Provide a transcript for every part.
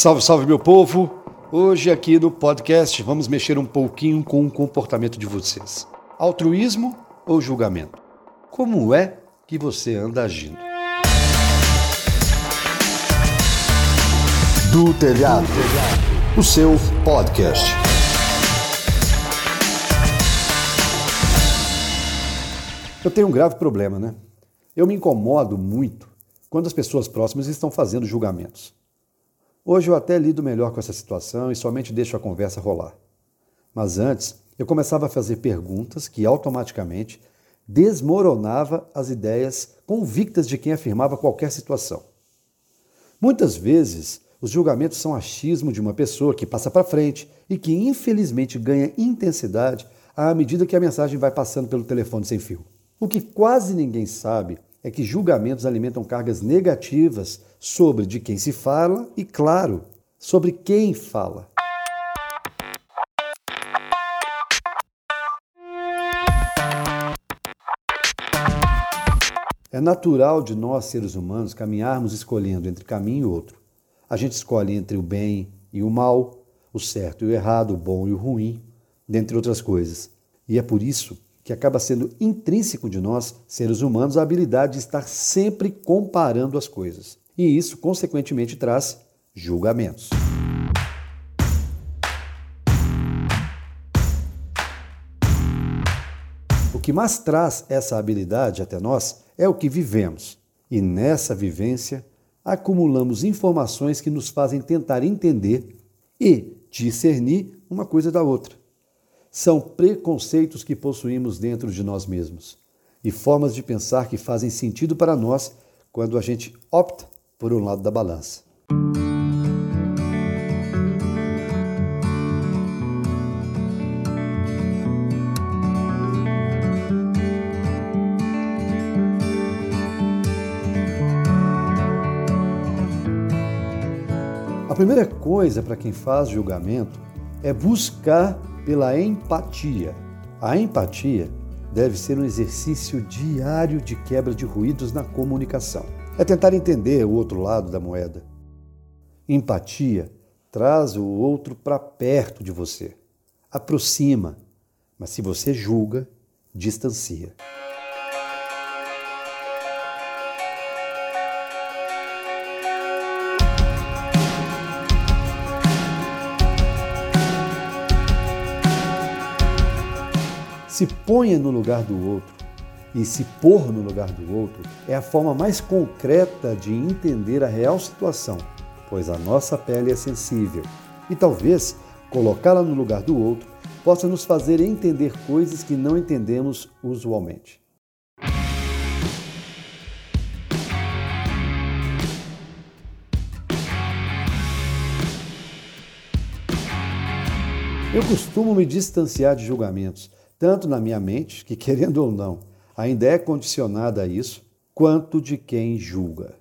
Salve, salve, meu povo! Hoje, aqui no podcast, vamos mexer um pouquinho com o comportamento de vocês: altruísmo ou julgamento? Como é que você anda agindo? Do Telhado, o seu podcast. Eu tenho um grave problema, né? Eu me incomodo muito quando as pessoas próximas estão fazendo julgamentos. Hoje eu até lido melhor com essa situação e somente deixo a conversa rolar. Mas antes, eu começava a fazer perguntas que automaticamente desmoronava as ideias convictas de quem afirmava qualquer situação. Muitas vezes, os julgamentos são achismo de uma pessoa que passa para frente e que infelizmente ganha intensidade à medida que a mensagem vai passando pelo telefone sem fio. O que quase ninguém sabe é que julgamentos alimentam cargas negativas sobre de quem se fala e, claro, sobre quem fala. É natural de nós, seres humanos, caminharmos escolhendo entre caminho e outro. A gente escolhe entre o bem e o mal, o certo e o errado, o bom e o ruim, dentre outras coisas. E é por isso que acaba sendo intrínseco de nós, seres humanos, a habilidade de estar sempre comparando as coisas. E isso, consequentemente, traz julgamentos. O que mais traz essa habilidade até nós é o que vivemos. E nessa vivência, acumulamos informações que nos fazem tentar entender e discernir uma coisa da outra são preconceitos que possuímos dentro de nós mesmos e formas de pensar que fazem sentido para nós quando a gente opta por um lado da balança. A primeira coisa para quem faz julgamento é buscar pela empatia. A empatia deve ser um exercício diário de quebra de ruídos na comunicação. É tentar entender o outro lado da moeda. Empatia traz o outro para perto de você, aproxima, mas se você julga, distancia. Se ponha no lugar do outro e se pôr no lugar do outro é a forma mais concreta de entender a real situação, pois a nossa pele é sensível e talvez colocá-la no lugar do outro possa nos fazer entender coisas que não entendemos usualmente. Eu costumo me distanciar de julgamentos tanto na minha mente, que querendo ou não, ainda é condicionada a isso, quanto de quem julga.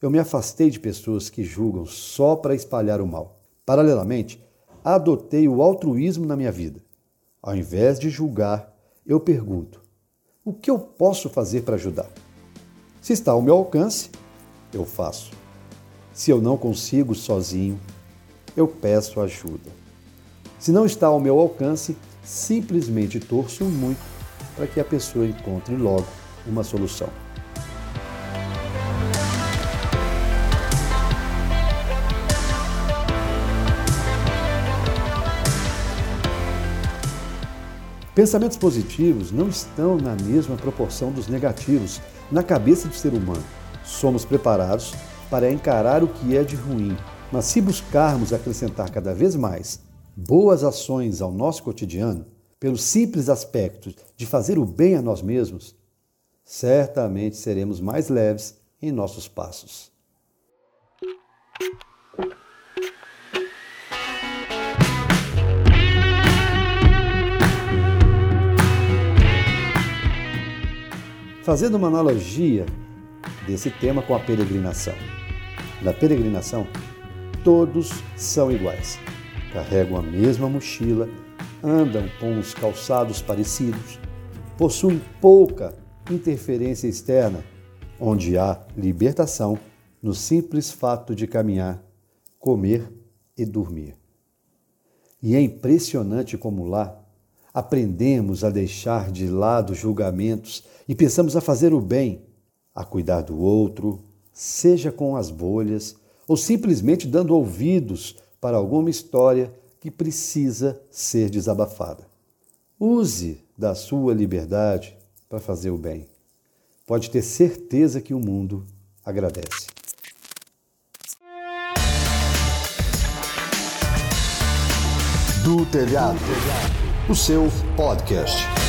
Eu me afastei de pessoas que julgam só para espalhar o mal. Paralelamente, adotei o altruísmo na minha vida. Ao invés de julgar, eu pergunto: o que eu posso fazer para ajudar? Se está ao meu alcance, eu faço. Se eu não consigo sozinho, eu peço ajuda. Se não está ao meu alcance, simplesmente torço muito para que a pessoa encontre logo uma solução. Pensamentos positivos não estão na mesma proporção dos negativos na cabeça do ser humano. Somos preparados para encarar o que é de ruim, mas se buscarmos acrescentar cada vez mais boas ações ao nosso cotidiano, pelo simples aspecto de fazer o bem a nós mesmos, certamente seremos mais leves em nossos passos. Fazendo uma analogia desse tema com a peregrinação. Na peregrinação, todos são iguais carregam a mesma mochila, andam com os calçados parecidos, possuem pouca interferência externa, onde há libertação no simples fato de caminhar, comer e dormir. E é impressionante como lá aprendemos a deixar de lado julgamentos e pensamos a fazer o bem, a cuidar do outro, seja com as bolhas ou simplesmente dando ouvidos para alguma história que precisa ser desabafada. Use da sua liberdade para fazer o bem. Pode ter certeza que o mundo agradece. Do Telhado, o seu podcast.